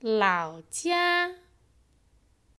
老家